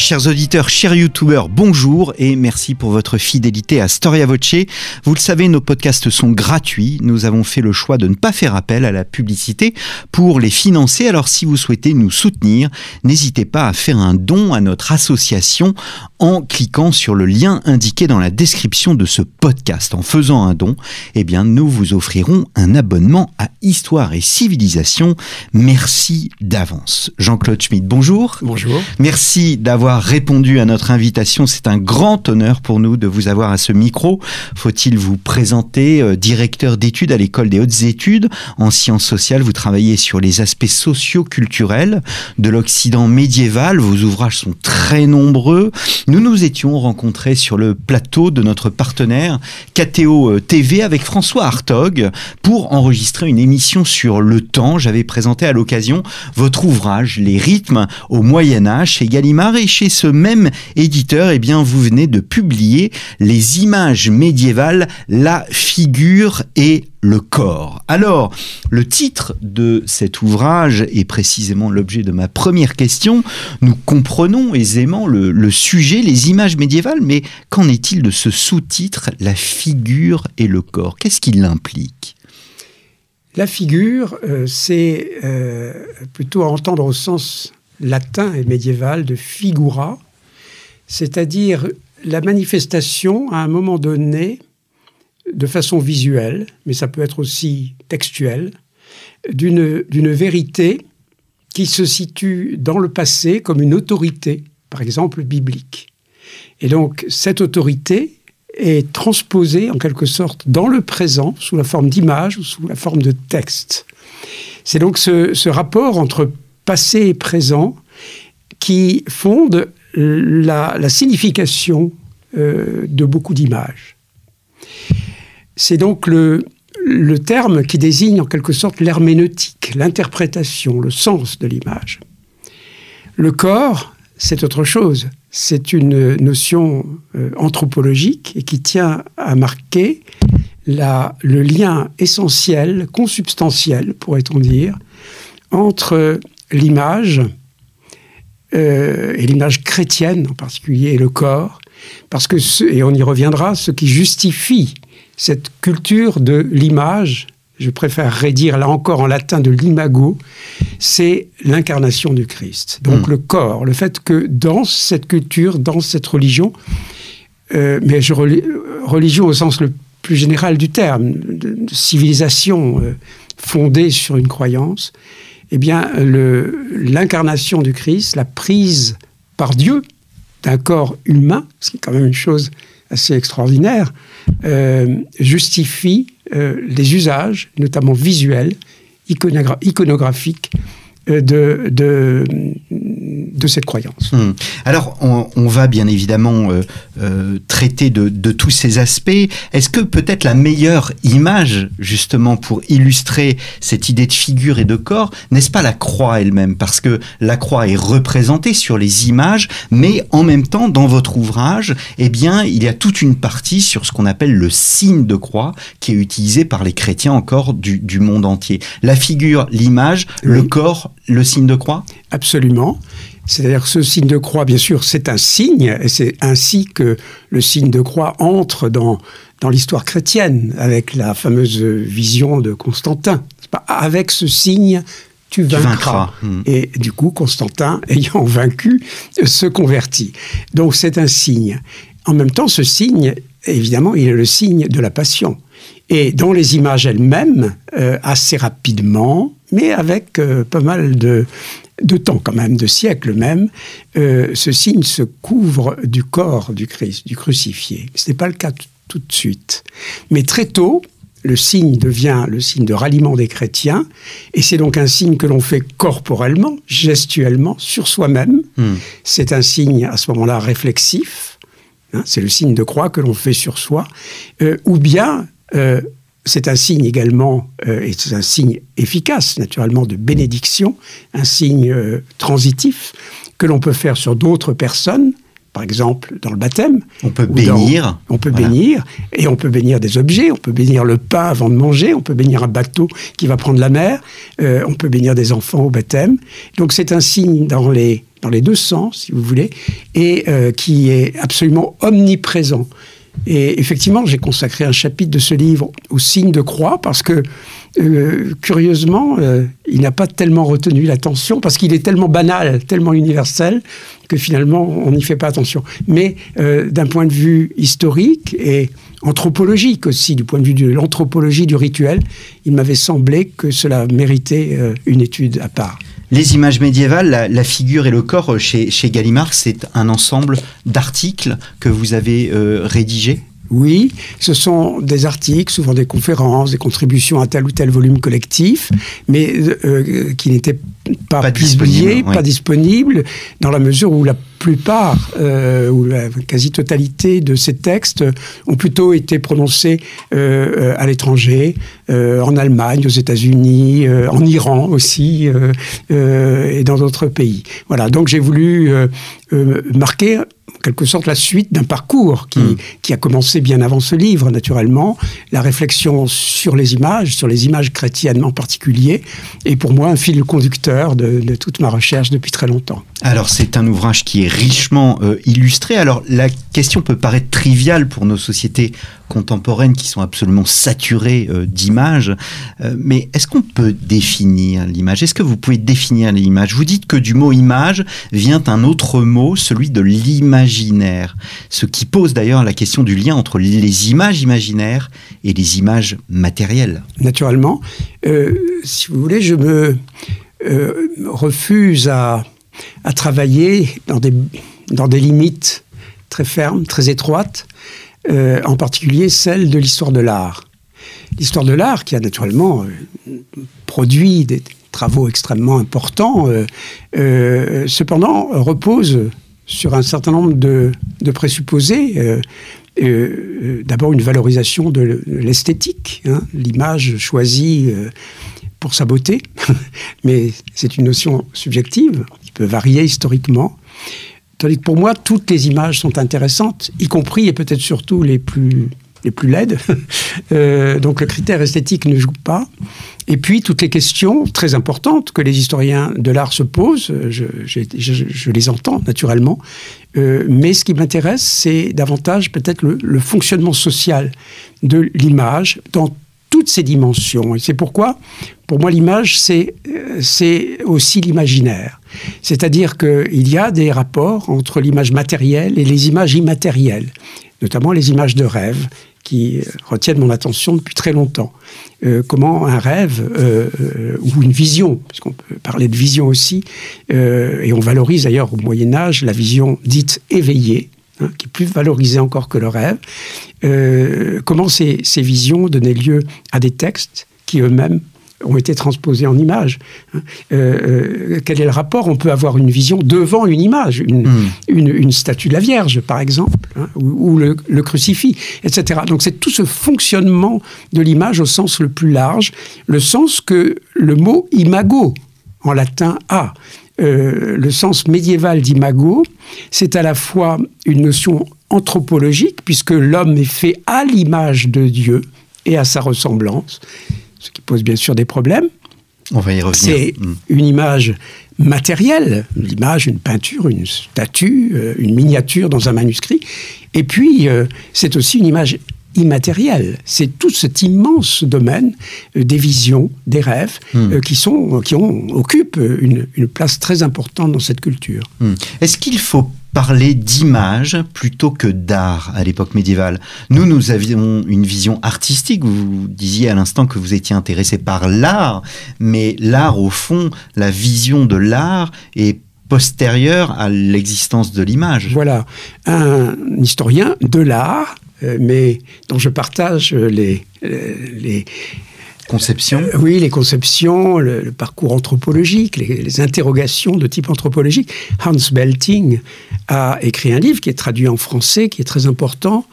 Chers auditeurs, chers youtubeurs, bonjour et merci pour votre fidélité à Storia Voce. Vous le savez, nos podcasts sont gratuits. Nous avons fait le choix de ne pas faire appel à la publicité pour les financer. Alors si vous souhaitez nous soutenir, n'hésitez pas à faire un don à notre association en cliquant sur le lien indiqué dans la description de ce podcast. En faisant un don, eh bien, nous vous offrirons un abonnement à Histoire et Civilisation. Merci d'avance. Jean-Claude Schmitt, bonjour. Bonjour. Merci d'avoir répondu à notre invitation. C'est un grand honneur pour nous de vous avoir à ce micro. Faut-il vous présenter euh, directeur d'études à l'école des hautes études en sciences sociales? Vous travaillez sur les aspects socio-culturels de l'Occident médiéval. Vos ouvrages sont très nombreux. Nous nous étions rencontrés sur le plateau de notre partenaire KTO euh, TV avec François Hartog pour enregistrer une émission sur le temps. J'avais présenté à l'occasion votre ouvrage Les rythmes au Moyen Âge chez Gallimard et chez ce même éditeur, eh bien, vous venez de publier les images médiévales, la figure et le corps. Alors, le titre de cet ouvrage est précisément l'objet de ma première question. Nous comprenons aisément le, le sujet, les images médiévales, mais qu'en est-il de ce sous-titre, la figure et le corps? Qu'est-ce qu'il implique? La figure, euh, c'est euh, plutôt à entendre au sens latin et médiéval de figura, c'est-à-dire la manifestation à un moment donné de façon visuelle, mais ça peut être aussi textuelle, d'une vérité qui se situe dans le passé comme une autorité, par exemple biblique. Et donc cette autorité est transposée en quelque sorte dans le présent sous la forme d'image ou sous la forme de texte. C'est donc ce rapport entre passé et présent qui fonde la, signification euh, de beaucoup d'images. C'est donc le, terme qui désigne en quelque sorte l'herméneutique, l'interprétation, le sens de l'image. Le corps, c'est autre chose. C'est une notion euh, anthropologique et qui tient à marquer le lien essentiel, consubstantiel, pourrait-on dire, entre l'image euh, et l'image chrétienne en particulier et le corps, parce que, ce, et on y reviendra, ce qui justifie cette culture de l'image, je préférerais dire là encore en latin de l'imago, c'est l'incarnation du Christ. Donc mmh. le corps, le fait que dans cette culture, dans cette religion, euh, mais je, religion au sens le plus général du terme, de, de civilisation euh, fondée sur une croyance, eh bien, l'incarnation du Christ, la prise par Dieu d'un corps humain, ce qui est quand même une chose assez extraordinaire, euh, justifie euh, les usages, notamment visuels, iconogra iconographiques, euh, de, de cette croyance. Hum. Alors, on, on, va bien évidemment euh, euh, traiter de, de, tous ces aspects. Est-ce que peut-être la meilleure image, justement, pour illustrer cette idée de figure et de corps, n'est-ce pas la croix elle-même? Parce que la croix est représentée sur les images, mais en même temps, dans votre ouvrage, eh bien, il y a toute une partie sur ce qu'on appelle le signe de croix, qui est utilisé par les chrétiens encore du, du monde entier. La figure, l'image, oui. le corps, le signe de croix? Absolument. C'est-à-dire ce signe de croix, bien sûr, c'est un signe, et c'est ainsi que le signe de croix entre dans, dans l'histoire chrétienne, avec la fameuse vision de Constantin. Avec ce signe, tu vaincras. Tu vaincras. Mmh. Et du coup, Constantin, ayant vaincu, se convertit. Donc c'est un signe. En même temps, ce signe, évidemment, il est le signe de la passion. Et dans les images elles-mêmes, euh, assez rapidement, mais avec euh, pas mal de, de temps quand même, de siècles même, euh, ce signe se couvre du corps du Christ, du crucifié. Ce n'est pas le cas tout de suite. Mais très tôt, le signe devient le signe de ralliement des chrétiens, et c'est donc un signe que l'on fait corporellement, gestuellement, sur soi-même. Mm. C'est un signe à ce moment-là réflexif, hein, c'est le signe de croix que l'on fait sur soi, euh, ou bien euh, c'est un signe également, euh, et c'est un signe efficace, naturellement, de bénédiction, un signe euh, transitif que l'on peut faire sur d'autres personnes, par exemple dans le baptême. On peut bénir. on peut bénir, et on peut bénir des objets, on peut bénir le pain avant de manger, on peut bénir un bateau qui va prendre la mer, euh, on peut bénir des enfants au baptême. Donc c'est un signe dans les, dans les deux sens, si vous voulez, et qui est absolument omniprésent. Et effectivement, j'ai consacré un chapitre de ce livre au signe de croix parce que, euh, curieusement, euh, il n'a pas tellement retenu l'attention parce qu'il est tellement banal, tellement universel que finalement, on n'y fait pas attention. Mais euh, d'un point de vue historique et anthropologique aussi, du point de vue de l'anthropologie du rituel, il m'avait semblé que cela méritait une étude à part. Les images médiévales, la, figure et le corps chez, chez Gallimard, c'est un ensemble d'articles que vous avez euh, rédigés? Oui, ce sont des articles, souvent des conférences, des contributions à tel ou tel volume collectif, mais euh, qui n'étaient pas, publiés, pas disponibles, dans la mesure où la plupart euh, ou la quasi-totalité de ces textes ont plutôt été prononcés euh, à l'étranger, en Allemagne, aux États-Unis, en Iran aussi, et dans d'autres pays. Voilà, donc j'ai voulu marquer quelque sorte la suite d'un parcours qui, hmm. qui, a commencé bien avant ce livre, naturellement. La réflexion sur les images, sur les images chrétiennes en particulier, est pour moi un fil conducteur de, de toute ma recherche depuis très longtemps. Alors c'est un ouvrage qui est richement euh, illustré. Alors la question peut paraître triviale pour nos sociétés contemporaines qui sont absolument saturées euh, d'images, euh, mais est-ce qu'on peut définir l'image? Est-ce que vous pouvez définir l'image? Vous dites que du mot image vient un autre mot, celui de l'imaginaire, ce qui pose d'ailleurs la question du lien entre les images imaginaires et les images matérielles. Naturellement, si vous voulez, je me refuse à à travailler dans des, dans des limites très fermes, très étroites, euh, en particulier celle de l'histoire de l'art. L'histoire de l'art qui a naturellement euh, produit des travaux extrêmement importants, euh, cependant repose sur un certain nombre de, de présupposés. D'abord une valorisation de l'esthétique, hein, l'image choisie pour sa beauté, mais c'est une notion subjective qui peut varier historiquement. Tandis que pour moi, toutes les images sont intéressantes, y compris et peut-être surtout les plus, les plus laides. Euh, donc le critère esthétique ne joue pas. Et puis toutes les questions très importantes que les historiens de l'art se posent, je, je, les entends naturellement. Euh, mais ce qui m'intéresse, c'est davantage peut-être le, fonctionnement social de l'image dans toutes ces dimensions. Et c'est pourquoi, pour moi, l'image, c'est, c'est aussi l'imaginaire. C'est-à-dire qu'il y a des rapports entre l'image matérielle et les images immatérielles, notamment les images de rêve qui retiennent mon attention depuis très longtemps. Euh, comment un rêve euh, euh, ou une vision, parce qu'on peut parler de vision aussi, et on valorise d'ailleurs au Moyen Âge la vision dite éveillée, Hein, qui est plus valorisé encore que le rêve. Comment ces, visions donnaient lieu à des textes qui eux-mêmes ont été transposés en images. Hein. Euh, euh, quel est le rapport On peut avoir une vision devant une image, une, hmm. statue de la Vierge, par exemple, hein, ou, le, le, crucifix, etc. Donc c'est tout ce fonctionnement de l'image au sens le plus large, le sens que le mot imago en latin a. Euh, le sens médiéval d'imago, c'est à la fois une notion anthropologique, puisque l'homme est fait à l'image de Dieu et à sa ressemblance, ce qui pose bien sûr des problèmes. On va y revenir. C'est hmm. une image matérielle, l'image, une peinture, une statue, euh, une miniature dans un manuscrit. Et puis, euh, c'est aussi une image immatériel. C'est tout cet immense domaine euh, des visions, des rêves, euh, qui, sont, qui ont, occupent une, place très importante dans cette culture. Hmm. Est-ce qu'il faut parler d'image plutôt que d'art à l'époque médiévale. Nous, nous avions une vision artistique. Vous disiez à l'instant que vous étiez intéressé par l'art, mais l'art, au fond, la vision de l'art est postérieure à l'existence de l'image. Voilà. Un historien de l'art euh, mais dont je partage les, euh, les Euh, oui, les conceptions, le, parcours anthropologique, les, interrogations de type anthropologique. Hans Belting a écrit un livre qui est traduit en français, qui est très important,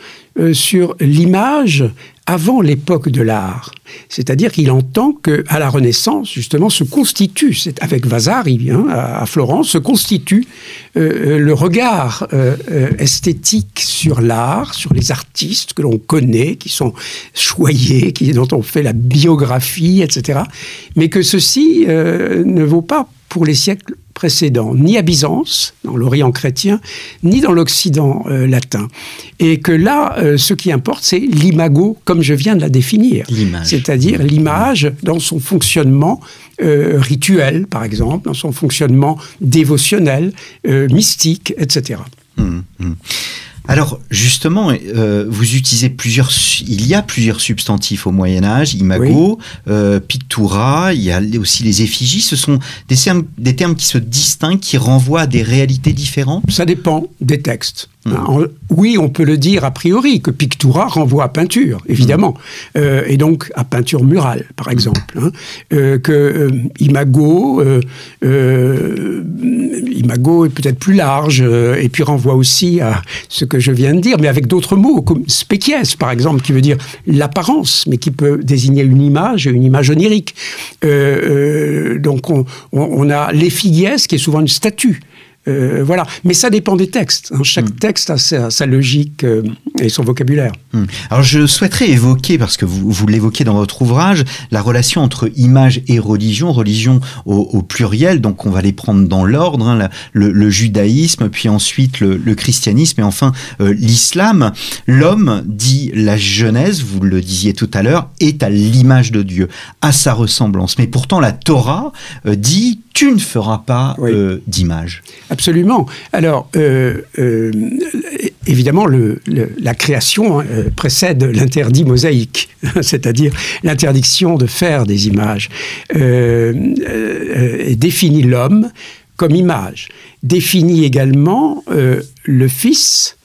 sur l'image avant l'époque de l'art. C'est-à-dire qu'il entend que à la Renaissance, justement, se constitue, avec Vasari hein, à, Florence, se constitue euh, le regard euh, euh, esthétique sur l'art, sur les artistes que l'on connaît, qui sont choyés, qui, dont on fait la biographie, etc. Mais que ceci ne vaut pas pour les siècles précédents, ni à Byzance, dans l'Orient chrétien, ni dans l'Occident euh, latin. Et que là, euh, ce qui importe, c'est l'imago, comme je viens de la définir. C'est-à-dire l'image dans son fonctionnement euh, rituel, par exemple, dans son fonctionnement dévotionnel, mystique, etc. Alors justement, euh, vous utilisez plusieurs, il y a plusieurs substantifs au Moyen Âge, imago, euh, pictura, il y a aussi les effigies. Ce sont des termes, des termes qui se distinguent, qui renvoient à des réalités différentes? Ça dépend des textes. Hein, oui, on peut le dire a priori, que pictura renvoie à peinture, évidemment, mm. euh, et donc à peinture murale, par exemple. Hein. Euh, que euh, imago, imago est peut-être plus large, et puis renvoie aussi à ce que je viens de dire, mais avec d'autres mots, comme species, par exemple, qui veut dire l'apparence, mais qui peut désigner une image, une image onirique. donc on, on a l'effigies, qui est souvent une statue. Euh, voilà. Mais ça dépend des textes. Hein. Chaque hmm. texte a sa, logique euh, et son vocabulaire. Hmm. Alors je souhaiterais évoquer, parce que vous, vous l'évoquez dans votre ouvrage, la relation entre image et religion, religion au, pluriel, donc on va les prendre dans l'ordre, hein, le, judaïsme, puis ensuite le, christianisme et enfin euh, l'islam. L'homme, dit la Genèse, vous le disiez tout à l'heure, est à l'image de Dieu, à sa ressemblance. Mais pourtant la Torah dit tu ne feras pas euh, d'image. Absolument. Alors, euh, euh, évidemment, la création hein, précède l'interdit mosaïque, c'est-à-dire l'interdiction de faire des images, et définit l'homme comme image, définit également le Fils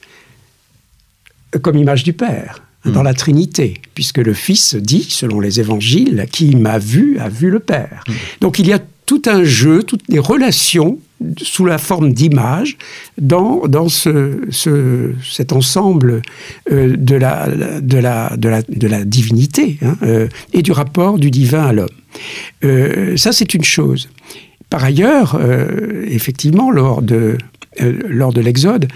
comme image du Père dans hmm. la Trinité, puisque le Fils dit, selon les évangiles, qui m'a vu a vu le Père. Hmm. Donc il y a tout un jeu, toutes les relations sous la forme d'images dans, dans ce, cet ensemble euh, de, la, de, la, de, la, de, la, divinité hein, euh, et du rapport du divin à l'homme. Euh, ça, c'est une chose. Par ailleurs, effectivement, lors de, l'Exode,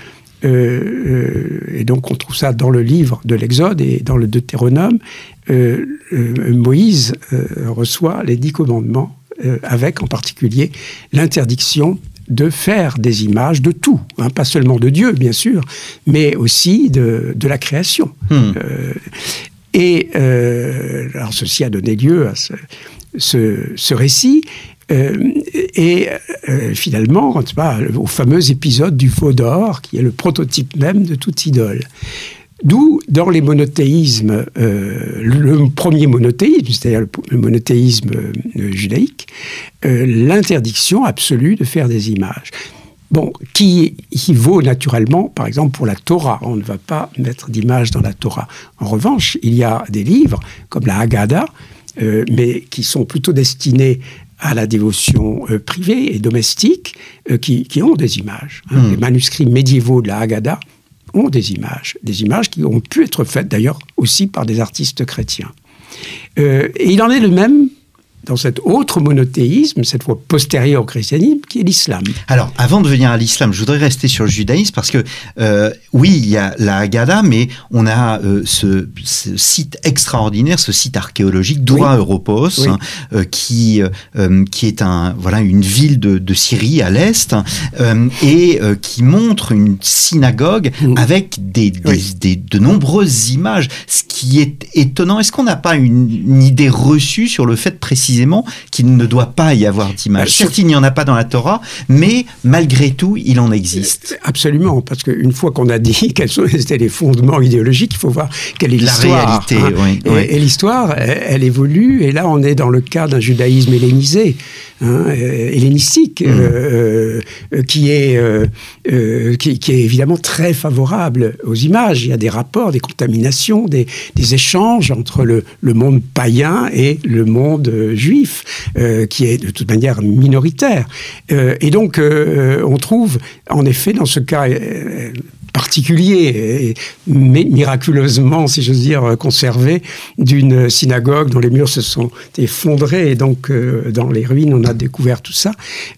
et donc on trouve ça dans le livre de l'Exode et dans le Deutéronome, Moïse reçoit les dix commandements avec en particulier l'interdiction de faire des images de tout, hein, pas seulement de Dieu, bien sûr, mais aussi de, la création. Hmm. Euh, et euh, alors ceci a donné lieu à ce, récit. et finalement, pas, au fameux épisode du veau d'or, qui est le prototype même de toute idole. D'où, dans les monothéismes, euh, le premier monothéisme, c'est-à-dire le monothéisme euh, judaïque, euh, l'interdiction absolue de faire des images. Bon, qui, qui, vaut naturellement, par exemple, pour la Torah. On ne va pas mettre d'image dans la Torah. En revanche, il y a des livres, comme la Haggadah, mais qui sont plutôt destinés à la dévotion privée et domestique, qui, qui, ont des images. Hein. Hmm. Les manuscrits médiévaux de la Haggadah des images, des images qui ont pu être faites d'ailleurs aussi par des artistes chrétiens. Euh, et il en est le même dans cet autre monothéisme, cette fois postérieur au christianisme, qui est l'islam. Alors, avant de venir à l'islam, je voudrais rester sur le judaïsme parce que, euh, oui, il y a la Haggadah, mais on a euh, ce, site extraordinaire, ce site archéologique, Doura Europos, hein, euh, qui, qui est un, voilà, une ville de, de Syrie à l'est et qui montre une synagogue avec des, des, de nombreuses images. Ce qui est étonnant, est-ce qu'on n'a pas une, une idée reçue sur le fait précisément qu'il ne doit pas y avoir d'image. Certes, il n'y en a pas dans la Torah, mais malgré tout, il en existe. Absolument, parce qu'une fois qu'on a dit quels étaient les fondements idéologiques, il faut voir quelle est l'histoire. La réalité, hein. oui, Et, l'histoire, elle, évolue, et là, on est dans le cas d'un judaïsme hellénisé, hein, euh, hellénistique, mm. euh, euh, qui, est, qui, est évidemment très favorable aux images. Il y a des rapports, des contaminations, des, échanges entre le, le, monde païen et le monde juif, euh, qui est de toute manière minoritaire. Euh, et donc, euh, on trouve, en effet, dans ce cas particulier, mais miraculeusement, si j'ose dire, conservé d'une synagogue dont les murs se sont effondrés. Et donc, euh, dans les ruines, on a découvert tout ça.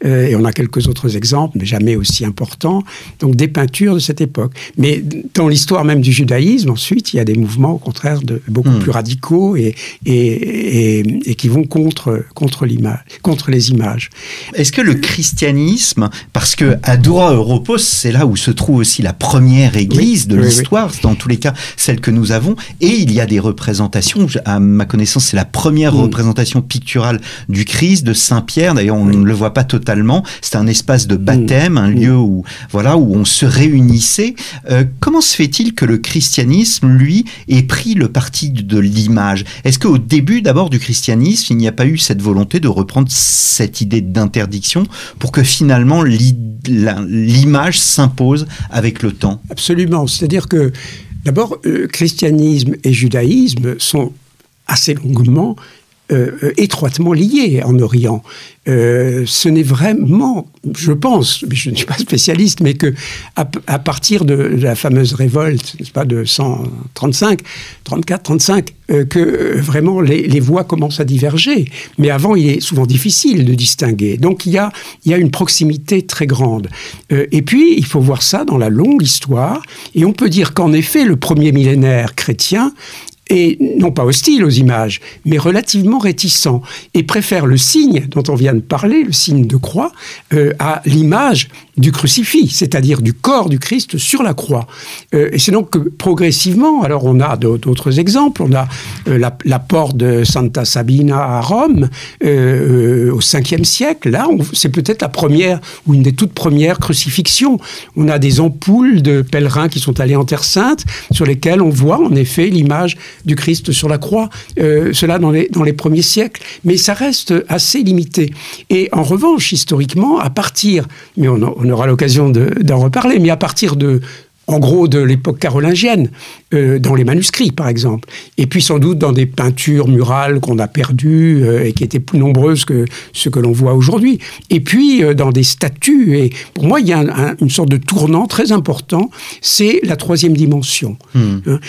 Euh, et on a quelques autres exemples, mais jamais aussi importants. Donc, des peintures de cette époque. Mais dans l'histoire même du judaïsme, ensuite, il y a des mouvements, au contraire, de, beaucoup hmm. plus radicaux et, et, et, qui vont contre, contre, l'image, contre les images. Est-ce que le christianisme, parce que à Dora Europos, c'est là où se trouve aussi la première église de l'histoire, dans tous les cas celle que nous avons, et il y a des représentations, à ma connaissance, c'est la première hmm. représentation picturale du Christ, de Saint-Pierre, d'ailleurs on ne le voit pas totalement, c'est un espace de baptême, un hmm. lieu où, voilà, où on se réunissait. Euh, comment se fait-il que le christianisme, lui, ait pris le parti de l'image? Est-ce qu'au début d'abord du christianisme, il n'y a pas eu cette volonté de reprendre cette idée d'interdiction pour que finalement l'image s'impose avec le temps? Absolument. C'est-à-dire que d'abord, euh, christianisme et judaïsme sont assez longuement euh, euh, étroitement liés en Orient. Euh, ce n'est vraiment, je pense, je ne suis pas spécialiste, mais que à, partir de, la fameuse révolte, n'est-ce pas, de 135, 34, 35, que vraiment les, voix commencent à diverger. Mais avant, il est souvent difficile de distinguer. Donc il y a, il y a une proximité très grande. et puis, il faut voir ça dans la longue histoire. Et on peut dire qu'en effet, le premier millénaire chrétien et non pas hostile aux images, mais relativement réticent, et préfère le signe dont on vient de parler, le signe de croix, euh, à l'image du crucifix, c'est-à-dire du corps du Christ sur la croix. Euh, et c'est donc que progressivement, alors on a d'autres exemples, on a euh, la, porte de Santa Sabina à Rome euh, au 5e siècle, là c'est peut-être la première ou une des toutes premières crucifixions. On a des ampoules de pèlerins qui sont allés en Terre Sainte sur lesquelles on voit en effet l'image du Christ sur la croix, cela dans les, premiers siècles, mais ça reste assez limité. Et en revanche, historiquement, à partir, mais on, on on aura l'occasion d'en reparler, mais à partir de, en gros, de l'époque carolingienne, euh, dans les manuscrits, par exemple. Et puis sans doute dans des peintures murales qu'on a perdues euh, et qui étaient plus nombreuses que ce que l'on voit aujourd'hui. Et puis euh, dans des statues. Et pour moi, il y a une sorte de tournant très important, c'est la troisième dimension. Hmm. Hein.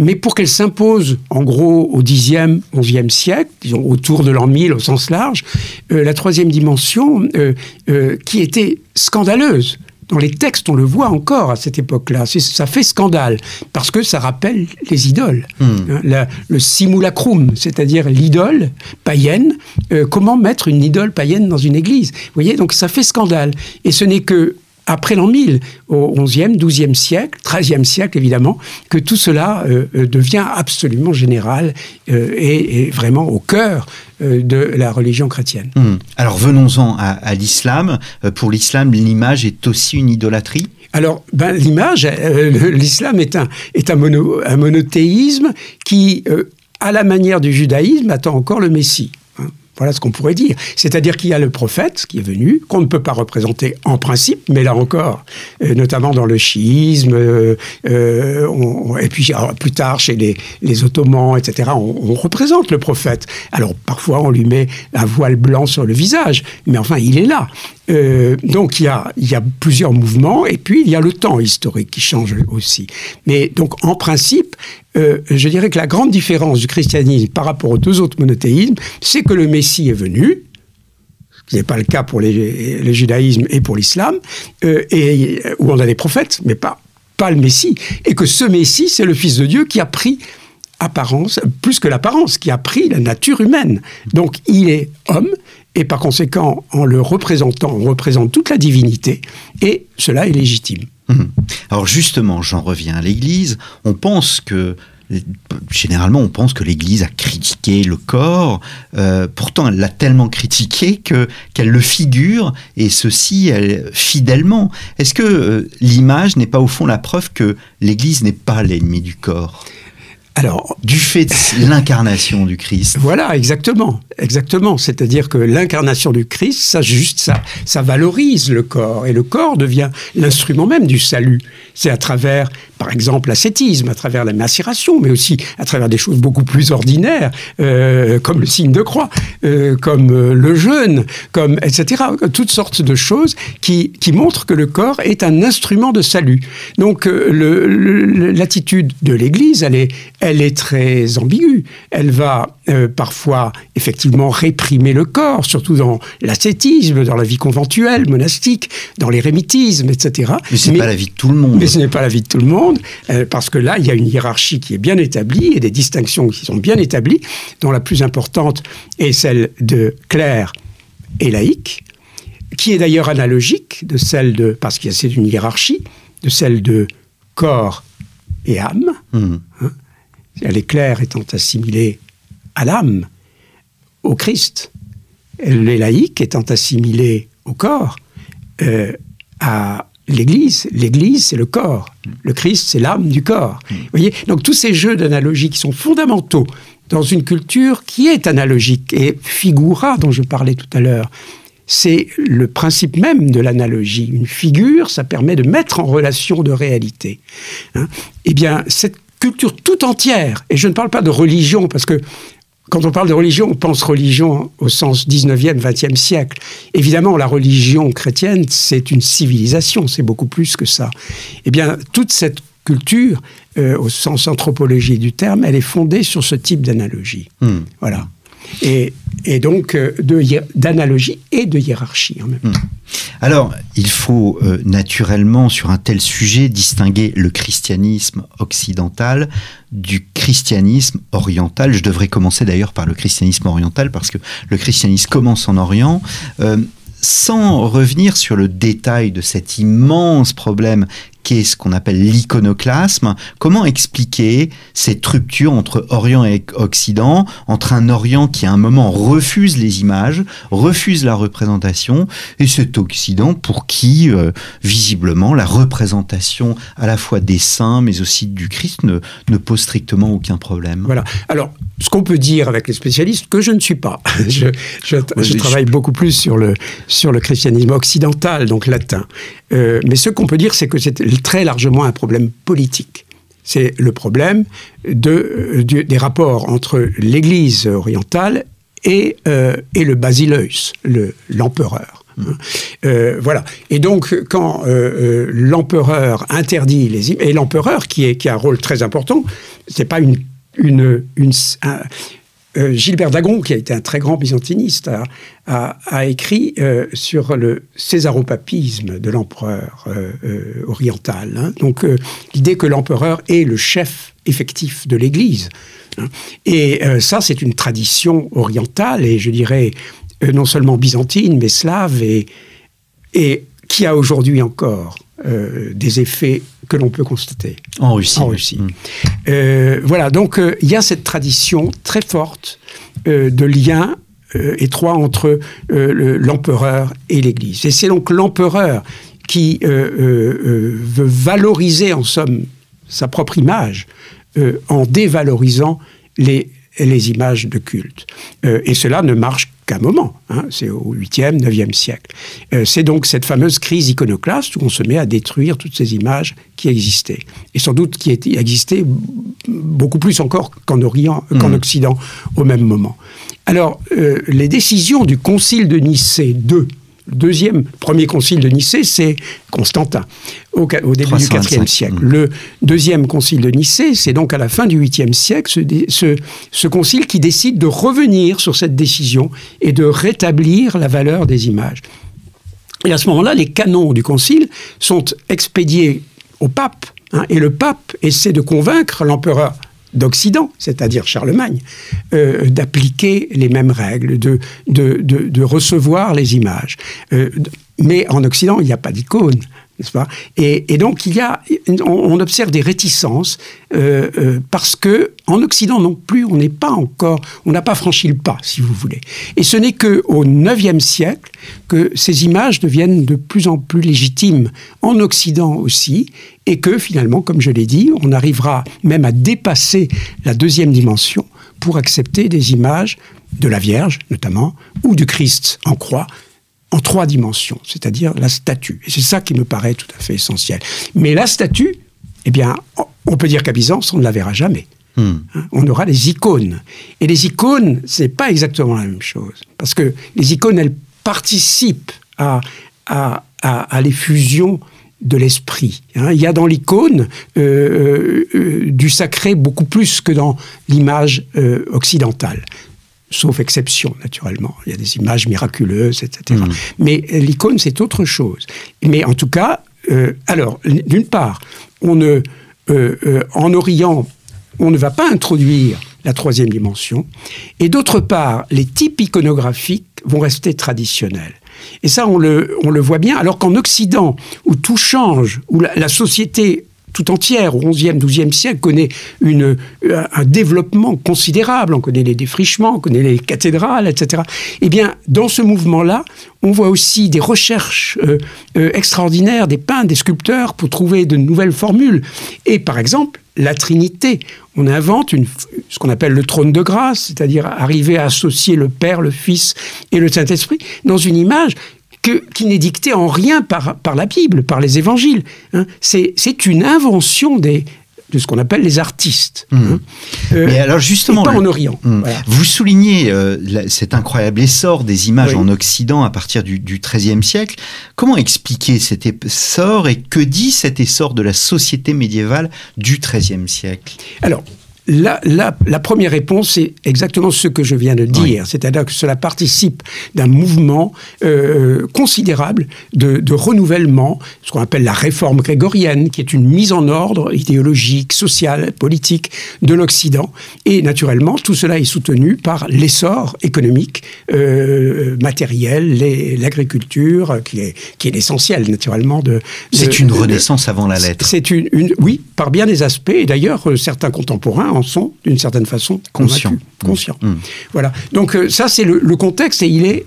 mais pour qu'elle s'impose, en gros, au Xe, XIe siècle, disons autour de l'an 1000 au sens large, la troisième dimension, qui était scandaleuse, dans les textes, on le voit encore à cette époque-là. Ça fait scandale parce que ça rappelle les idoles. Hmm. Hein, le simulacrum, c'est-à-dire l'idole païenne. Euh, comment mettre une idole païenne dans une église Vous voyez, donc ça fait scandale. Et ce n'est que après l'an 1000, au 11e, 12e siècle, 13e siècle évidemment, que tout cela euh, euh, devient absolument général euh, et, vraiment au cœur de la religion chrétienne. Hmm. Alors venons-en à, l'islam. Pour l'islam, l'image est aussi une idolâtrie? Alors, ben, l'image, l'islam est, un, est un, un monothéisme qui, à la manière du judaïsme, attend encore le Messie. Voilà ce qu'on pourrait dire. C'est-à-dire qu'il y a le prophète qui est venu, qu'on ne peut pas représenter en principe, mais là encore, euh, notamment dans le chiisme, euh, euh, et puis plus tard chez les, les Ottomans, etc., on, représente le prophète. Alors parfois on lui met un voile blanc sur le visage, mais enfin il est là. donc il y, a, il y a plusieurs mouvements, et puis il y a le temps historique qui change aussi. Mais donc en principe, euh, je dirais que la grande différence du christianisme par rapport aux deux autres monothéismes, c'est que le Messie est venu, ce n'est pas le cas pour le judaïsme et pour l'islam, euh, et où on a des prophètes, mais pas, pas le Messie, et que ce Messie, c'est le Fils de Dieu qui a pris apparence, plus que l'apparence, qui a pris la nature humaine. Donc il est homme, et par conséquent, en le représentant, on représente toute la divinité, et cela est légitime. Hum. Alors justement, j'en reviens à l'Église. On pense que généralement, on pense que l'Église a critiqué le corps. Euh, pourtant, elle l'a tellement critiqué que qu'elle le figure et ceci fidèlement. Est-ce que euh, l'image n'est pas au fond la preuve que l'Église n'est pas l'ennemi du corps? Alors, du fait de l'incarnation du Christ. Voilà, exactement, exactement. C'est-à-dire que l'incarnation du Christ, ça juste, ça, ça valorise le corps, et le corps devient l'instrument même du salut. C'est à travers, par exemple l'ascétisme à travers la macération, mais aussi à travers des choses beaucoup plus ordinaires, euh, comme le signe de croix, euh, comme euh, le jeûne, comme etc. Toutes sortes de choses qui, qui montrent que le corps est un instrument de salut. Donc l'attitude de l'Église, elle est, elle est très ambiguë. Elle va parfois effectivement réprimer le corps, surtout dans l'ascétisme, dans la vie conventuelle, monastique, dans l'érémitisme, etc. Mais ce n'est pas la vie de tout le monde. Mais ce n'est pas la vie de tout le monde, euh, parce que là, il y a une hiérarchie qui est bien établie et des distinctions qui sont bien établies, dont la plus importante est celle de clerc et laïque, qui est d'ailleurs analogique de celle de, parce que c'est une hiérarchie, de celle de corps et âme. Mmh. Hein. étant assimilés à l'âme, au Christ, les laïcs étant assimilés au corps, euh, à l'Église. L'Église, c'est le corps. Le Christ, c'est l'âme du corps. Vous voyez Donc tous ces jeux d'analogie qui sont fondamentaux dans une culture qui est analogique. Et Figura, dont je parlais tout à l'heure, c'est le principe même de l'analogie. Une figure, ça permet de mettre en relation de réalité. Hein eh bien, cette culture tout entière, et je ne parle pas de religion, parce que quand on parle de religion, on pense religion au sens 19e, 20e siècle. Évidemment, la religion chrétienne, c'est une civilisation, c'est beaucoup plus que ça. Eh bien, toute cette culture, euh, au sens anthropologie du terme, elle est fondée sur ce type d'analogie. Hmm. Voilà et, donc euh, d'analogie et de hiérarchie en même hmm. temps. Alors, il faut euh, naturellement, sur un tel sujet, distinguer le christianisme occidental du christianisme oriental. Je devrais commencer d'ailleurs par le christianisme oriental, parce que le christianisme commence en Orient. Euh, sans revenir sur le détail de cet immense problème qu'est ce qu'on appelle l'iconoclasme, comment expliquer cette rupture entre Orient et Occident, entre un Orient qui à un moment refuse les images, refuse la représentation, et cet Occident pour qui, euh, visiblement, la représentation à la fois des saints, mais aussi du Christ ne, ne pose strictement aucun problème. Voilà. Alors, ce qu'on peut dire avec les spécialistes, que je ne suis pas. je, je, travaille beaucoup plus sur le, sur le christianisme occidental, donc latin. Euh, mais ce qu'on peut dire, c'est que c'est très largement un problème politique. C'est le problème de, euh, des rapports entre l'Église orientale et, euh, et le basileus, l'empereur. Hein. voilà. Et donc, quand l'empereur interdit les et l'empereur qui, qui a un rôle très important, c'est pas une une, une euh, Gilbert Dagon, qui a été un très grand byzantiniste, a, écrit euh, sur le césaropapisme de l'empereur euh, oriental. Hein. Donc l'idée que l'empereur est le chef effectif de l'Église. Hein. Et ça, c'est une tradition orientale, et je dirais non seulement byzantine, mais slave, et, qui a aujourd'hui encore des effets que l'on peut constater. En Russie. En Russie. Mm. Euh, voilà, donc euh, il y a cette tradition très forte de lien étroit entre l'empereur et l'Église. Et c'est donc l'empereur qui veut valoriser en somme sa propre image en dévalorisant les, les images de culte. et cela ne marche qu'un moment, hein, c'est au 8e, 9e siècle. Euh, c'est donc cette fameuse crise iconoclaste où on se met à détruire toutes ces images qui existaient. Et sans doute qui existaient beaucoup plus encore qu'en Orient, qu'en mmh. Occident au même moment. Alors, euh, les décisions du Concile de Nicée II, deuxième, premier concile de Nicée, c'est Constantin, au, début du IVe siècle. Mm. Le deuxième concile de Nicée, c'est donc à la fin du 8e siècle, ce, ce, concile qui décide de revenir sur cette décision et de rétablir la valeur des images. Et à ce moment-là, les canons du concile sont expédiés au pape, hein, et le pape essaie de convaincre l'empereur d'Occident, c'est-à-dire Charlemagne, euh, d'appliquer les mêmes règles, de, de, recevoir les images. Euh, mais en Occident, il n'y a pas d'icône n'est-ce pas? Et, donc il y a, on, observe des réticences euh, euh, parce que en Occident non plus, on n'est pas encore, on n'a pas franchi le pas, si vous voulez. Et ce n'est que au IXe siècle que ces images deviennent de plus en plus légitimes en Occident aussi, et que finalement, comme je l'ai dit, on arrivera même à dépasser la deuxième dimension pour accepter des images de la Vierge notamment ou du Christ en croix en trois dimensions, c'est-à-dire la statue. Et c'est ça qui me paraît tout à fait essentiel. Mais la statue, eh bien, on peut dire qu'à Byzance, on ne la verra jamais. Hmm. Hein, on aura les icônes. Et les icônes, c'est pas exactement la même chose. Parce que les icônes, elles participent à, à, à, l'effusion de l'esprit. Hein. Il y a dans l'icône euh, euh, du sacré beaucoup plus que dans l'image euh, occidentale. Sauf exception, naturellement. Il y a des images miraculeuses, etc. Hmm. Mais l'icône, c'est autre chose. Mais en tout cas, alors, d'une part, on ne, en Orient, on ne va pas introduire la troisième dimension. Et d'autre part, les types iconographiques vont rester traditionnels. Et ça, on le, on le voit bien, alors qu'en Occident, où tout change, où la, société tout entière, au XIe, XIIe siècle, connaît une, un développement considérable. On connaît les défrichements, on connaît les cathédrales, etc. Eh bien, dans ce mouvement-là, on voit aussi des recherches euh, euh, extraordinaires, des peintres, des sculpteurs pour trouver de nouvelles formules. Et par exemple, la Trinité. On invente ce qu'on appelle le trône de grâce, c'est-à-dire arriver à associer le Père, le Fils et le Saint-Esprit dans une image qui n'est dictée en rien par, par la Bible, par les évangiles. Hein. C'est une invention des, de ce qu'on appelle les artistes. Mmh. Hein. Euh, Mais alors justement, pas en Orient. Mmh. Vous soulignez euh, cet incroyable essor des images en Occident à partir du, XIIIe siècle. Comment expliquer cet essor et que dit cet essor de la société médiévale du XIIIe siècle? Alors, la, la, première réponse, c'est exactement ce que je viens de dire, c'est-à-dire que cela participe d'un mouvement euh, considérable de, de, renouvellement, ce qu'on appelle la réforme grégorienne, qui est une mise en ordre idéologique, sociale, politique de l'Occident. Et naturellement, tout cela est soutenu par l'essor économique, euh, matériel, l'agriculture, qui est, qui est l'essentiel naturellement de... c'est une renaissance avant la lettre. C'est une, une, oui, par bien des aspects. Et d'ailleurs, euh, certains contemporains en sont, d'une certaine façon, conscients. Conscients. Mmh. Voilà. Donc euh, ça, c'est le, contexte et il est,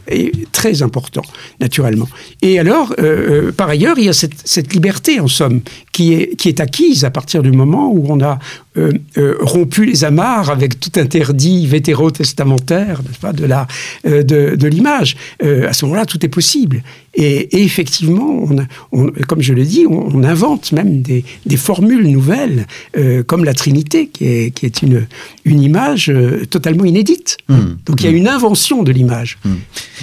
très important, naturellement. Et alors, euh, euh, par ailleurs, il y a cette, liberté, en somme, qui est, qui est acquise à partir du moment où on a rompu les amarres avec tout interdit vétérotestamentaire pas, de, la, de, de l'image. à ce moment-là, tout est possible. Et, effectivement, on, comme je le dis, on, invente même des, des formules nouvelles, comme la Trinité, qui est, qui est une, une image euh, totalement inédite. Hmm. Donc il y a hmm. une invention de l'image. Hmm.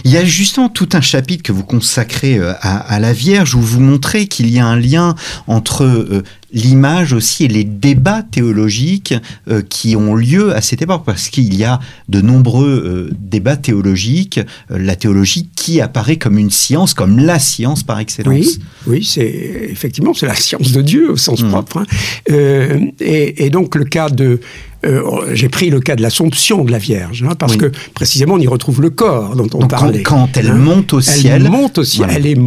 Il y a justement tout un chapitre que vous consacrez euh, à, la Vierge où vous montrez qu'il y a un lien entre euh, l'image aussi et les débats théologiques qui ont lieu à cette époque, parce qu'il y a de nombreux débats théologiques, la théologie qui apparaît comme une science, comme la science par excellence. Oui, oui c'est effectivement c'est la science de Dieu au sens propre. Hein. et, et, donc le cas de euh, j'ai pris le cas de l'Assomption de la Vierge, hein, parce que précisément on y retrouve le corps dont on parlait. Quand, elle hein. monte au ciel. Elle monte au ciel, elle est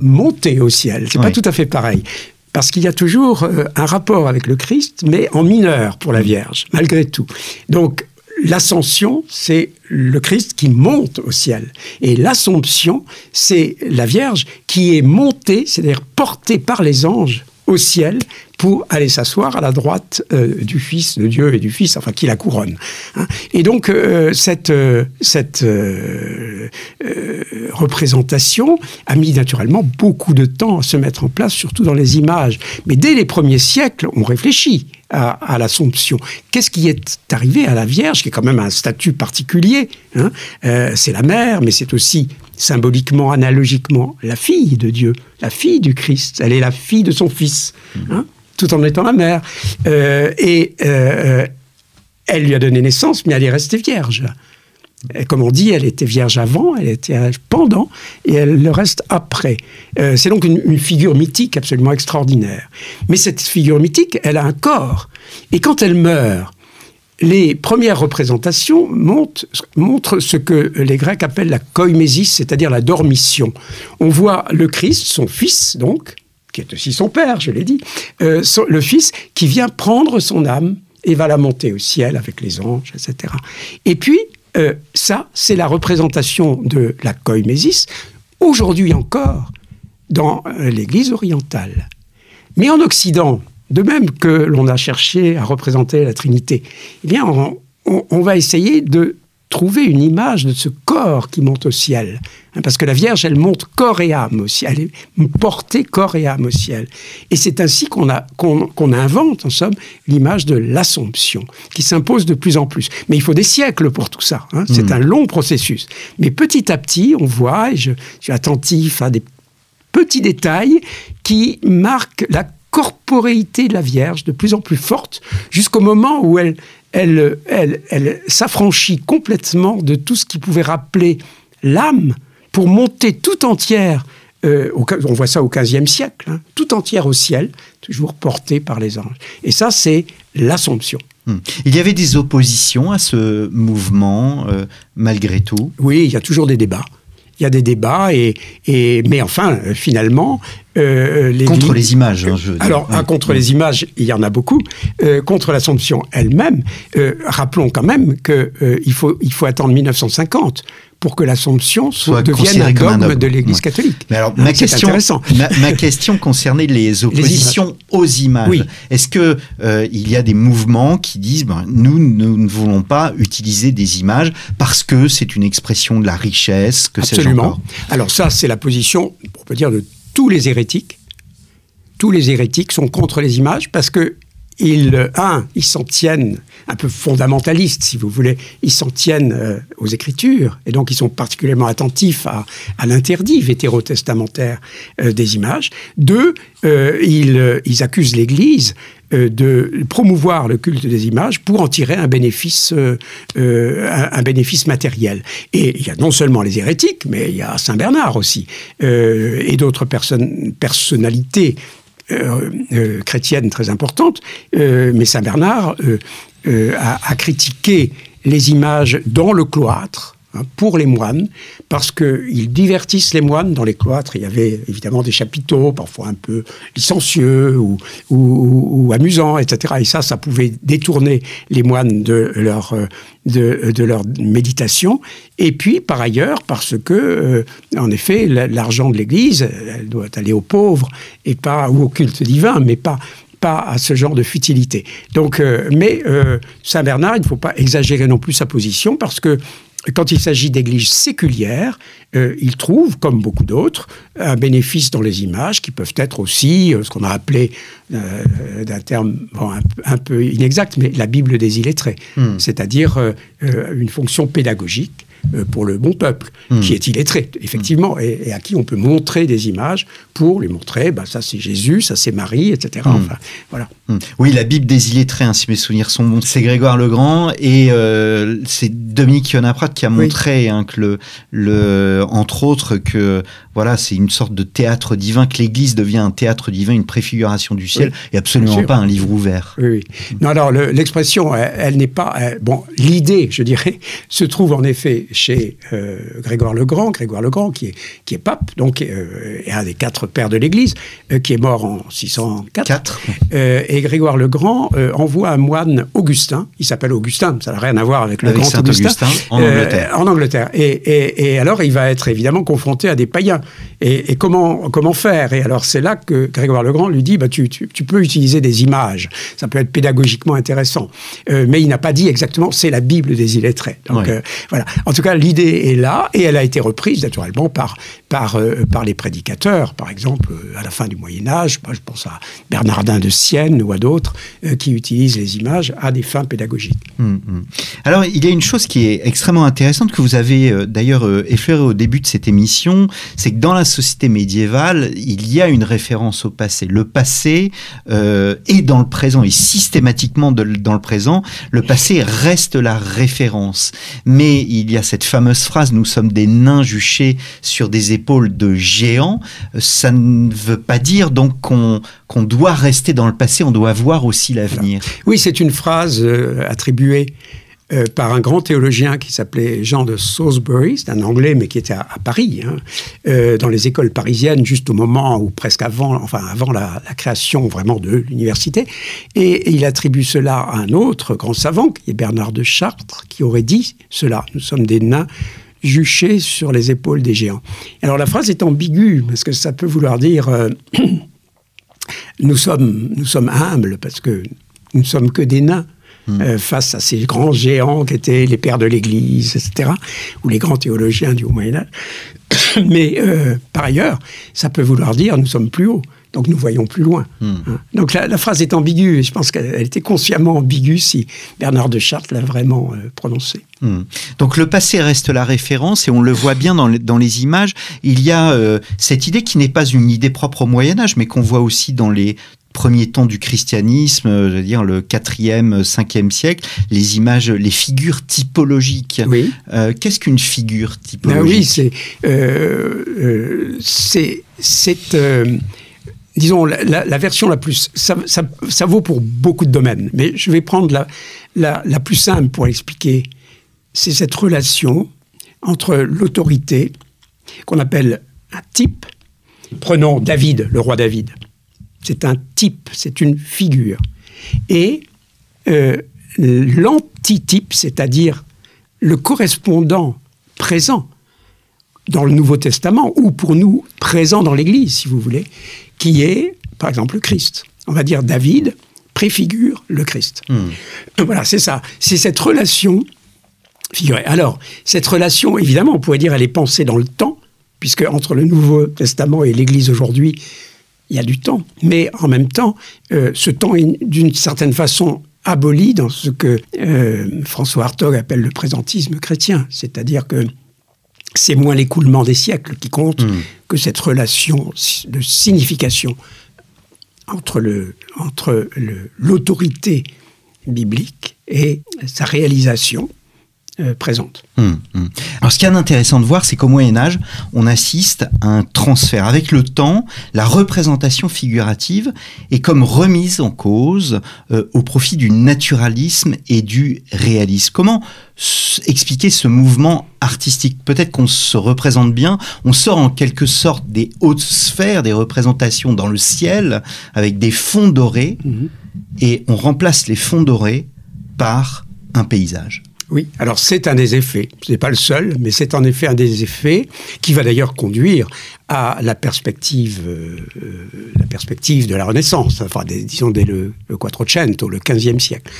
montée au ciel. C'est pas tout à fait pareil. Parce qu'il y a toujours euh, un rapport avec le Christ, mais en mineur pour la Vierge, malgré tout. Donc, l'ascension, c'est le Christ qui monte au ciel. Et l'assomption, c'est la Vierge qui est montée, c'est-à-dire portée par les anges au ciel pour aller s'asseoir à la droite euh, du Fils de Dieu et du Fils, enfin qui la couronne. Hein. Et donc euh, cette, euh, cette représentation a mis naturellement beaucoup de temps à se mettre en place, surtout dans les images. Mais dès les premiers siècles, on réfléchit à, l'Assomption. Qu'est-ce qui est arrivé à la Vierge, qui est quand même un statut particulier hein C'est la mère, mais c'est aussi symboliquement, analogiquement, la fille de Dieu, la fille du Christ. Elle est la fille de son Fils. Hein tout en étant la mère. Euh, et euh, elle lui a donné naissance, mais elle est restée vierge. Comme on dit, elle était vierge avant, elle était pendant, et elle le reste après. Euh, c'est donc une, figure mythique absolument extraordinaire. Mais cette figure mythique, elle a un corps. Et quand elle meurt, les premières représentations montrent, ce que les Grecs appellent la koimésis, c'est-à-dire la dormition. On voit le Christ, son fils donc, qui est aussi son père, je l'ai dit, euh, le Fils qui vient prendre son âme et va la monter au ciel avec les anges, etc. Et puis, euh, ça, c'est la représentation de la koimésis, aujourd'hui encore, dans euh, l'Église orientale. Mais en Occident, de même que l'on a cherché à représenter la Trinité, eh bien, on, va essayer de trouver une image de ce corps qui monte au ciel. Hein, parce que la Vierge, elle monte corps et âme au ciel, elle est portée corps et âme au ciel. Et c'est ainsi qu'on qu'on invente, en somme, l'image de l'Assomption, qui s'impose de plus en plus. Mais il faut des siècles pour tout ça. Hein. C'est hmm. un long processus. Mais petit à petit, on voit, et je, je suis attentif à des petits détails qui marquent la corporéité de la Vierge de plus en plus forte, jusqu'au moment où elle, elle, elle, elle s'affranchit complètement de tout ce qui pouvait rappeler l'âme pour monter tout entière. Euh, on voit ça au XVe siècle, hein, tout entière au ciel, toujours portée par les anges. Et ça, c'est l'Assomption. Hmm. Il y avait des oppositions à ce mouvement, euh, malgré tout? Oui, il y a toujours des débats il y a des débats, et, et mais enfin, euh, finalement, euh, les contre les images. Hein, je Alors, contre les images, il y en a beaucoup. Euh, contre l'Assomption elle-même, rappelons quand même qu'il faut, il faut attendre 1950 pour que l'Assomption devienne un dogme, de l'Église catholique. Mais alors, ma, question, ma, question concernait les oppositions aux images. Est-ce que euh, il y a des mouvements qui disent ben, nous, nous ne voulons pas utiliser des images parce que c'est une expression de la richesse que Absolument. Alors ça, c'est la position, on peut dire, de tous les hérétiques. Sont contre les images parce que ils, un, ils s'en tiennent un peu fondamentalistes, si vous voulez, ils s'en tiennent euh, aux Écritures, et donc ils sont particulièrement attentifs à, l'interdit vétérotestamentaire euh, des images. Deux, euh, ils, ils, accusent l'Église de promouvoir le culte des images pour en tirer un bénéfice, un, bénéfice matériel. Et il y a non seulement les hérétiques, mais il y a Saint Bernard aussi, et d'autres personnalités euh, euh, chrétienne très importante, euh, mais Saint Bernard a, critiqué les images dans le cloître Hein, pour les moines, parce qu'ils divertissent les moines dans les cloîtres. Il y avait évidemment des chapiteaux, parfois un peu licencieux ou, ou, amusants, etc. Et ça, ça pouvait détourner les moines de leur, de, de leur méditation. Et puis, par ailleurs, parce que, euh, en effet, l'argent de l'Église, elle doit aller aux pauvres et pas ou au culte divin, mais pas pas à ce genre de futilité. Donc, euh, mais euh, Saint Bernard, il ne faut pas exagérer non plus sa position parce que quand il s'agit d'églises séculières, euh, il trouve, comme beaucoup d'autres, un bénéfice dans les images qui peuvent être aussi euh, ce qu'on a appelé, euh, d'un terme un, peu inexact, mais la Bible des illettrés, hmm. c'est-à-dire une fonction pédagogique pour le bon peuple, hmm. qui est illettré, effectivement, et, à qui on peut montrer des images pour lui montrer, bah, ça c'est Jésus, ça c'est Marie, etc. Hmm. Enfin, voilà. Hmm. Oui, la Bible des illettrés, hein, si mes souvenirs sont bons, c'est Grégoire le Grand, et euh, c'est Dominique Yonaprat qui a montré hein, que le, le, entre autres, que voilà, c'est une sorte de théâtre divin, que l'Église devient un théâtre divin, une préfiguration du ciel, et absolument pas un livre ouvert. Oui, oui. Non, alors l'expression, elle, n'est pas. bon, l'idée, je dirais, se trouve en effet chez euh, Grégoire le Grand, Grégoire le Grand, qui est, qui est pape, donc, euh, un des quatre pères de l'Église, euh, qui est mort en 604. et Grégoire le Grand envoie un moine Augustin, il s'appelle Augustin, ça n'a rien à voir avec le grand Augustin, en Angleterre. en Angleterre. Et, et alors, il va être évidemment confronté à des païens. Et, comment, comment faire? Et alors c'est là que Grégoire Legrand lui dit, bah, tu, tu, peux utiliser des images, ça peut être pédagogiquement intéressant. Euh, mais il n'a pas dit exactement, c'est la Bible des illettrés. Donc euh, voilà. En tout cas, l'idée est là, et elle a été reprise naturellement par, par, euh, par les prédicateurs, par exemple à la fin du Moyen Âge, je pense à Bernardin de Sienne ou à d'autres, qui utilisent les images à des fins pédagogiques. Hum, hum. Alors il y a une chose qui est extrêmement intéressante que vous avez d'ailleurs effleuré au début de cette émission, c'est dans la société médiévale, il y a une référence au passé. Le passé euh, est dans le présent et systématiquement dans le présent, le passé reste la référence. Mais il y a cette fameuse phrase "Nous sommes des nains juchés sur des épaules de géants". Ça ne veut pas dire donc qu'on qu'on doit rester dans le passé, on doit voir aussi l'avenir. Oui, c'est une phrase euh, attribuée euh, par un grand théologien qui s'appelait Jean de Salisbury, c'est un Anglais mais qui était à, Paris, hein, euh, dans les écoles parisiennes, juste au moment ou presque avant, enfin avant la, création vraiment de l'université. Et, il attribue cela à un autre grand savant, qui est Bernard de Chartres, qui aurait dit cela. Nous sommes des nains juchés sur les épaules des géants. Alors la phrase est ambiguë, parce que ça peut vouloir dire euh, nous, sommes, nous sommes humbles, parce que nous ne sommes que des nains euh, face à ces grands géants qui étaient les pères de l'Église, etc., ou les grands théologiens du Moyen Âge. Mais euh, par ailleurs, ça peut vouloir dire nous sommes plus hauts. Donc nous voyons plus loin. Hmm. Hein. Donc la, la phrase est ambiguë, et je pense qu'elle elle était consciemment ambiguë si Bernard de Chartres l'a vraiment euh, prononcée. Hmm. Donc le passé reste la référence et on le voit bien dans les, dans les images. Il y a euh, cette idée qui n'est pas une idée propre au Moyen Âge, mais qu'on voit aussi dans les premiers temps du christianisme, euh, je veux dire le 4e, 5e siècle, les images, les figures typologiques. Oui. Euh, Qu'est-ce qu'une figure Ben typologique? oui, c'est euh, euh, euh, disons la, la- la version la plus ça, ça, ça vaut pour beaucoup de domaines, mais je vais prendre la la, la plus simple pour l'expliquer. C'est cette relation entre l'autorité qu'on appelle un type. Prenons David, le roi David. C'est un type, c'est une figure. Et euh, l'antitype, c'est-à-dire le correspondant présent dans le Nouveau Testament, ou pour nous présent dans l'Église, si vous voulez, qui est, par exemple, le Christ. On va dire David préfigure le Christ. Hmm. Voilà, c'est ça. C'est cette relation figurée. Alors, cette relation, évidemment, on pourrait dire, elle est pensée dans le temps, puisque entre le Nouveau Testament et l'Église aujourd'hui, il y a du temps. Mais en même temps, euh, ce temps est d'une certaine façon aboli dans ce que euh, François Hartog appelle le présentisme chrétien. C'est-à-dire que c'est moins l'écoulement des siècles qui compte Mm. que cette relation de signification entre le- entre le- l'autorité biblique et sa réalisation euh, présente. Hum, hum. Alors, ce qui est intéressant de voir, c'est qu'au Moyen Âge, on assiste à un transfert. Avec le temps, la représentation figurative est comme remise en cause euh, au profit du naturalisme et du réalisme. Comment expliquer ce mouvement artistique? Peut-être qu'on se représente bien, on sort en quelque sorte des hautes sphères, des représentations dans le ciel, avec des fonds dorés, et on remplace les fonds dorés par un paysage. Oui, alors c'est un des effets. Ce n'est pas le seul, mais c'est en effet un des effets qui va d'ailleurs conduire à la perspective, euh, euh, la perspective de la Renaissance, enfin, disons dès le, le Quattrocento, le XVe siècle.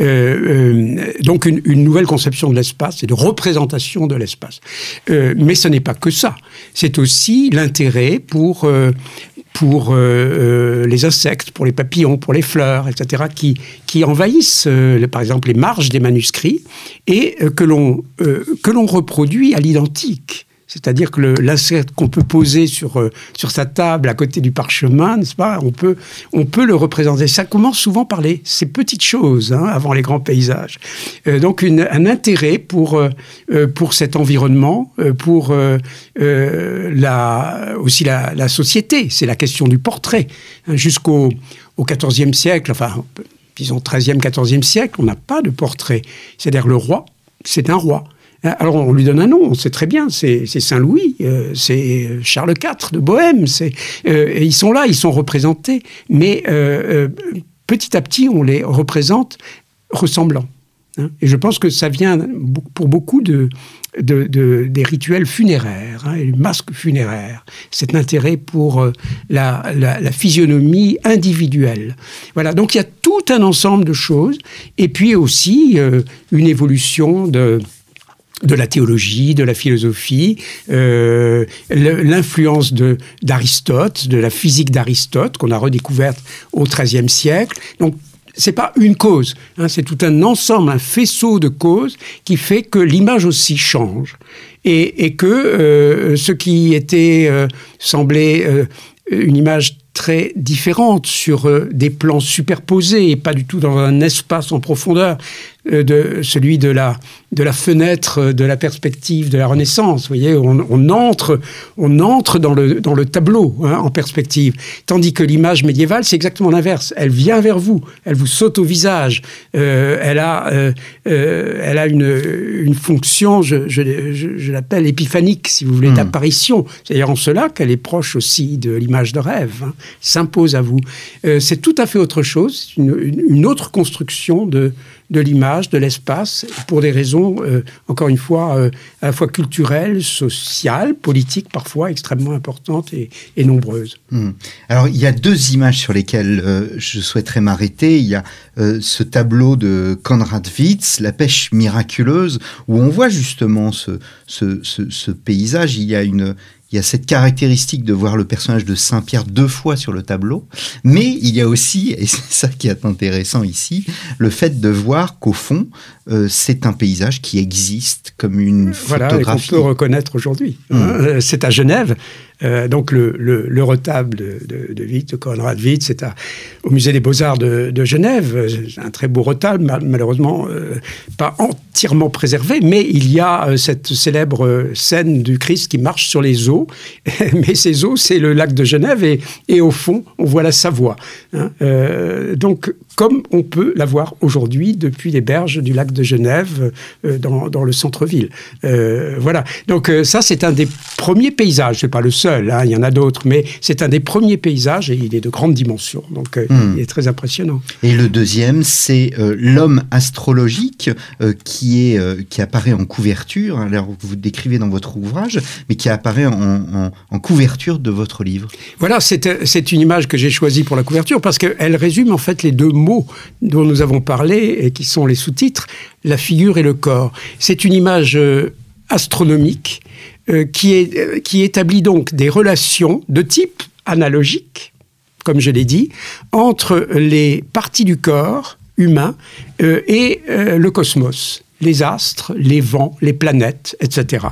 Euh, donc une, nouvelle conception de l'espace et de représentation de l'espace. Mais ce n'est pas que ça. C'est aussi l'intérêt pour pour euh, euh, les insectes, pour les papillons, pour les fleurs, etc., qui, qui envahissent, euh, par exemple, les marges des manuscrits et euh, que l'on euh, que l'on reproduit à l'identique. C'est-à-dire que l'insecte qu'on peut poser sur, euh, sur sa table à côté du parchemin, n'est-ce pas on peut, on peut le représenter. Ça commence souvent par les, ces petites choses, hein, avant les grands paysages. Euh, donc un intérêt pour, euh, pour cet environnement, pour la, aussi la, société. C'est la question du portrait. Hein, Jusqu'au au XIVe siècle, enfin, disons 13e, 14e siècle, on n'a pas de portrait. C'est-à-dire le roi, c'est un roi. Hein, Alors on lui donne un nom, on sait très bien, c'est Saint-Louis, euh, c'est Charles IV de Bohême, c'est, euh, ils sont là, ils sont représentés, mais euh, euh, petit à petit on les représente ressemblants. hein. Et je pense que ça vient pour beaucoup de, de- de- des rituels funéraires, hein, les masques funéraires, cet intérêt pour euh, la, physionomie individuelle. Voilà, donc il y a tout un ensemble de choses, et puis aussi euh, une évolution de de la théologie, de la philosophie, euh, l'influence d'Aristote, de, la physique d'Aristote qu'on a redécouverte au XIIIe siècle. Donc c'est pas une cause, hein, c'est tout un ensemble, un faisceau de causes qui fait que l'image aussi change et, que euh, ce qui était euh, semblait une image très différente sur des plans superposés et pas du tout dans un espace en profondeur de celui de la de la fenêtre euh, de la perspective de la Renaissance. Vous voyez, on, on entre on entre dans le dans le tableau hein, en perspective, tandis que l'image médiévale c'est exactement l'inverse. Elle vient vers vous, elle vous saute au visage, Euh, elle a euh, euh, elle a une une fonction, je, je, je- je l'appelle épiphanique si vous voulez, Hmm. d'apparition. C'est-à-dire en cela qu'elle est proche aussi de l'image de rêve, hein, s'impose à vous. Euh, c'est tout à fait autre chose, une- une autre construction de, de l'image, de l'espace, pour des raisons, euh, encore une fois, euh, à la fois culturelles, sociales, politiques, parfois extrêmement importantes et, nombreuses. Hmm. Alors, il y a deux images sur lesquelles euh, je souhaiterais m'arrêter. Il y a ce tableau de Konrad Witz, La pêche miraculeuse, où on voit justement ce, ce, ce paysage. Il y a une, il y a cette caractéristique de voir le personnage de Saint-Pierre deux fois sur le tableau, mais il y a aussi, et c'est ça qui est intéressant ici, le fait de voir qu'au fond, euh, c'est un paysage qui existe comme une voilà, photographie. Voilà, qu'on peut reconnaître aujourd'hui. Mmh. Hein. C'est à Genève, euh, donc le, le, retable de, de, de Witt, de Konrad Witt, c'est au musée des Beaux-Arts de, de, Genève. Un très beau retable, malheureusement euh, pas entièrement préservé, mais il y a cette célèbre scène du Christ qui marche sur les eaux. mais ces eaux, c'est le lac de Genève et, et, au fond, on voit la Savoie. Hein. donc, comme on peut la voir aujourd'hui depuis les berges du lac de Genève dans, dans, le centre-ville. voilà. Donc ça, c'est un des premiers paysages. C'est pas le seul Hein, il y en a d'autres, mais c'est un des premiers paysages et il est de grande dimension, donc euh, hmm. il est très impressionnant. Et le deuxième, c'est euh, l'homme astrologique euh, qui, est, qui apparaît en couverture, hein, alors vous décrivez dans votre ouvrage, mais qui apparaît en, couverture de votre livre. Voilà, c'est une image que j'ai choisie pour la couverture parce qu'elle résume en fait les deux mots dont nous avons parlé et qui sont les sous-titres, la figure et le corps. C'est une image astronomique euh, qui, est, euh, qui établit donc des relations de type analogique, comme je l'ai dit, entre les parties du corps humain euh, et le cosmos, les astres, les vents, les planètes, etc.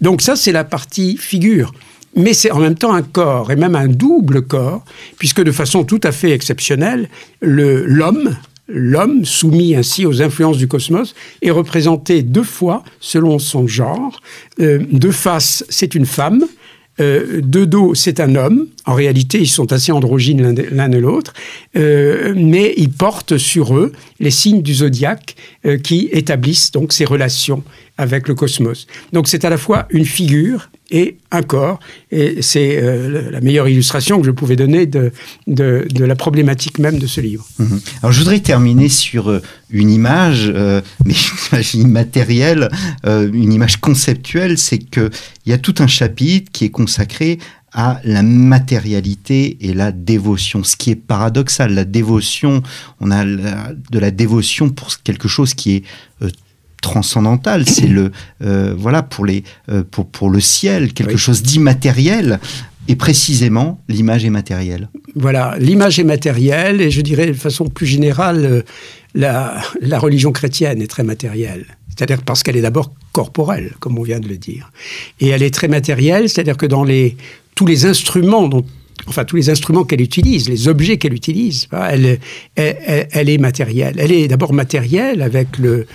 Donc ça, c'est la partie figure. Mais c'est en même temps un corps, et même un double corps, puisque de façon tout à fait exceptionnelle, l'homme, l'homme, soumis ainsi aux influences du cosmos, est représenté deux fois selon son genre. Euh, de face, c'est une femme. Euh, de dos, c'est un homme. En réalité, ils sont assez androgynes l'un et l'autre, euh, mais ils portent sur eux les signes du zodiaque qui établissent donc ces relations avec le cosmos. Donc c'est à la fois une figure et un corps. Et c'est euh, la meilleure illustration que je pouvais donner de, la problématique même de ce livre. Mhm. Alors je voudrais terminer sur euh, une image, euh, mais une image immatérielle, une image conceptuelle, c'est qu'il y a tout un chapitre qui est consacré à la matérialité et la dévotion. Ce qui est paradoxal, la dévotion, on a de la dévotion pour quelque chose qui est transcendantal, c'est le euh, voilà pour les euh, pour, pour le ciel, quelque chose d'immatériel. Et précisément, l'image est matérielle. Voilà, l'image est matérielle, et je dirais de façon plus générale, euh, la, la religion chrétienne est très matérielle. C'est-à-dire parce qu'elle est d'abord corporelle, comme on vient de le dire. Et elle est très matérielle, c'est-à-dire que dans les, tous les instruments dont enfin tous les instruments qu'elle utilise, les objets qu'elle utilise, elle, est matérielle. Elle est d'abord matérielle avec le,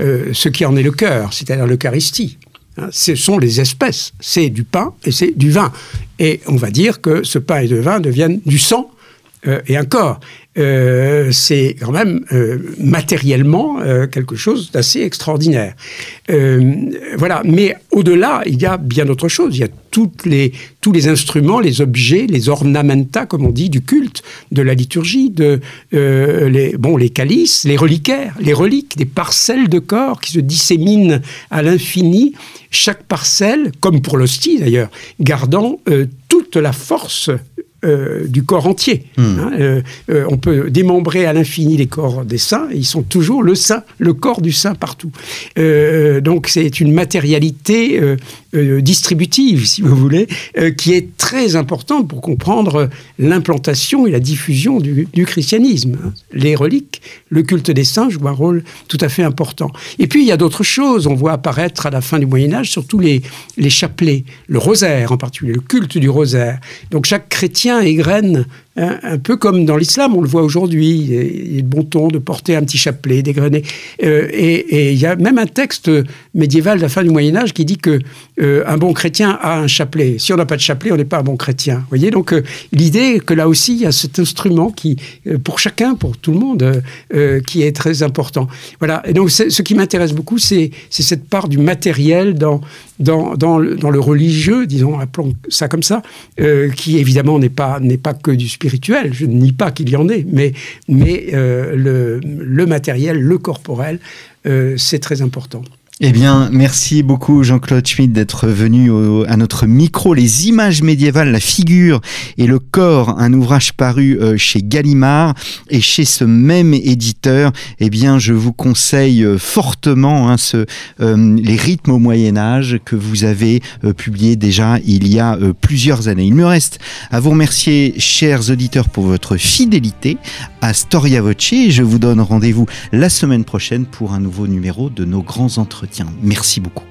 euh, ce qui en est le cœur, c'est-à-dire l'Eucharistie. Hein, ce sont les espèces, c'est du pain et c'est du vin. Et on va dire que ce pain et ce vin deviennent du sang euh, et un corps. Euh, c'est quand même euh, matériellement euh, quelque chose d'assez extraordinaire. voilà, mais au-delà, il y a bien d'autres choses. Il y a tous les instruments, les objets, les ornamenta, comme on dit, du culte, de la liturgie, de, les, bon, les calices, les reliquaires, les reliques, des parcelles de corps qui se disséminent à l'infini, chaque parcelle, comme pour l'hostie d'ailleurs, gardant toute la force euh, du corps entier. Hmm. Hein, euh, euh, on peut démembrer à l'infini les corps des saints, ils sont toujours le saint, le corps du saint partout. donc c'est une matérialité distributive, si vous voulez, qui est très importante pour comprendre l'implantation et la diffusion du, christianisme. Les reliques, le culte des saints joue un rôle tout à fait important. Et puis il y a d'autres choses. On voit apparaître à la fin du Moyen Âge surtout les, les chapelets, le rosaire en particulier, le culte du rosaire. Donc chaque chrétien et un, peu comme dans l'islam, on le voit aujourd'hui. Il est bon ton de porter un petit chapelet, dégrainer. Euh, et il y a même un texte médiéval de la fin du Moyen Âge qui dit que euh, un bon chrétien a un chapelet. Si on n'a pas de chapelet, on n'est pas un bon chrétien. Vous voyez donc euh, l'idée que là aussi il y a cet instrument qui, pour chacun, pour tout le monde, qui est très important. Voilà. Et donc ce qui m'intéresse beaucoup, c'est cette part du matériel dans le, religieux, disons, appelons ça comme ça, qui évidemment n'est pas que du spirituel Je ne nie pas qu'il y en ait, mais, mais le, le, matériel, le corporel, c'est très important. Eh bien, merci beaucoup Jean-Claude Schmitt d'être venu à notre micro. Les images médiévales, la figure et le corps, un ouvrage paru euh, chez Gallimard et chez ce même éditeur. Eh bien, je vous conseille euh, fortement hein, ce, euh, les rythmes au Moyen Âge que vous avez publié déjà il y a plusieurs années. Il me reste à vous remercier, chers auditeurs, pour votre fidélité à Storia Voce. Je vous donne rendez-vous la semaine prochaine pour un nouveau numéro de nos grands entretiens. Merci beaucoup.